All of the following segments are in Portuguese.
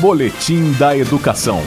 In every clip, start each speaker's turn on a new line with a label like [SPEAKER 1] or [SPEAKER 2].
[SPEAKER 1] Boletim da Educação.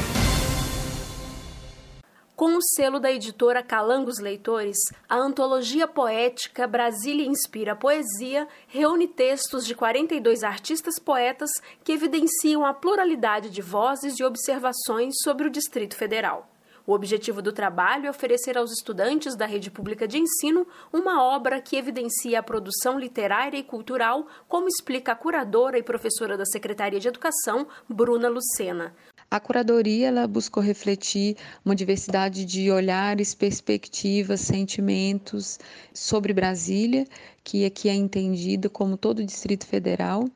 [SPEAKER 2] Com o selo da editora Calangos Leitores, a antologia poética Brasília Inspira Poesia reúne textos de 42 artistas poetas que evidenciam a pluralidade de vozes e observações sobre o Distrito Federal. O objetivo do trabalho é oferecer aos estudantes da rede pública de ensino uma obra que evidencia a produção literária e cultural, como explica a curadora e professora da Secretaria de Educação, Bruna Lucena.
[SPEAKER 3] A curadoria ela buscou refletir uma diversidade de olhares, perspectivas, sentimentos sobre Brasília, que aqui é entendida como todo o Distrito Federal,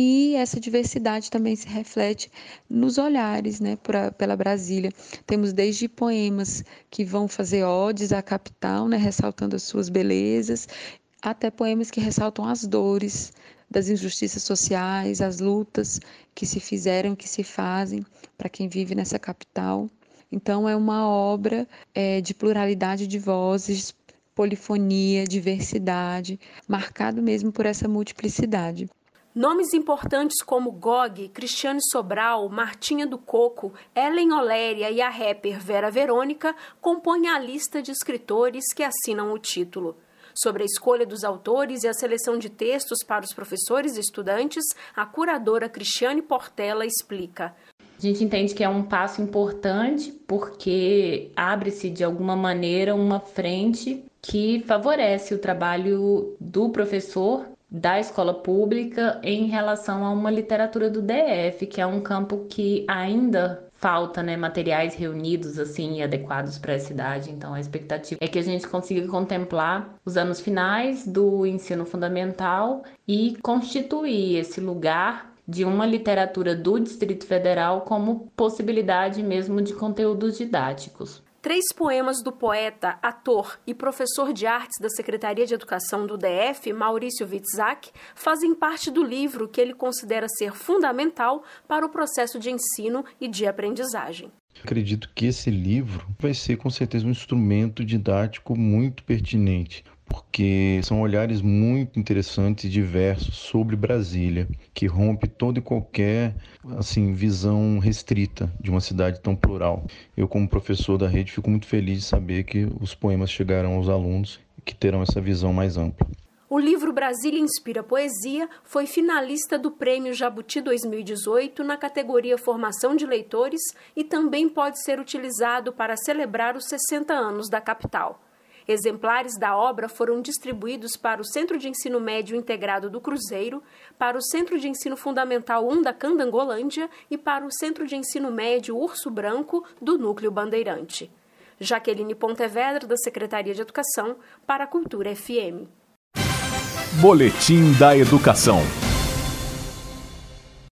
[SPEAKER 3] e essa diversidade também se reflete nos olhares né, pra, pela Brasília. Temos desde poemas que vão fazer odes à capital, né, ressaltando as suas belezas, até poemas que ressaltam as dores das injustiças sociais, as lutas que se fizeram, que se fazem para quem vive nessa capital. Então, é uma obra é, de pluralidade de vozes, polifonia, diversidade, marcado mesmo por essa multiplicidade.
[SPEAKER 2] Nomes importantes como Gog, Cristiane Sobral, Martinha do Coco, Ellen Oléria e a rapper Vera Verônica compõem a lista de escritores que assinam o título. Sobre a escolha dos autores e a seleção de textos para os professores e estudantes, a curadora Cristiane Portela explica.
[SPEAKER 4] A gente entende que é um passo importante porque abre-se de alguma maneira uma frente que favorece o trabalho do professor da escola pública em relação a uma literatura do DF, que é um campo que ainda falta né, materiais reunidos assim e adequados para essa idade. Então a expectativa é que a gente consiga contemplar os anos finais do ensino fundamental e constituir esse lugar de uma literatura do Distrito Federal como possibilidade mesmo de conteúdos didáticos.
[SPEAKER 2] Três poemas do poeta, ator e professor de artes da Secretaria de Educação do DF, Maurício Witzak, fazem parte do livro que ele considera ser fundamental para o processo de ensino e de aprendizagem.
[SPEAKER 5] Acredito que esse livro vai ser com certeza um instrumento didático muito pertinente, porque são olhares muito interessantes e diversos sobre Brasília, que rompe toda e qualquer assim visão restrita de uma cidade tão plural. Eu, como professor da rede, fico muito feliz de saber que os poemas chegarão aos alunos que terão essa visão mais ampla.
[SPEAKER 2] O livro Brasília Inspira Poesia foi finalista do Prêmio Jabuti 2018 na categoria Formação de Leitores e também pode ser utilizado para celebrar os 60 anos da capital. Exemplares da obra foram distribuídos para o Centro de Ensino Médio Integrado do Cruzeiro, para o Centro de Ensino Fundamental 1 da Candangolândia e para o Centro de Ensino Médio Urso Branco do Núcleo Bandeirante. Jaqueline Pontevedra, da Secretaria de Educação, para a Cultura FM.
[SPEAKER 1] Boletim da Educação.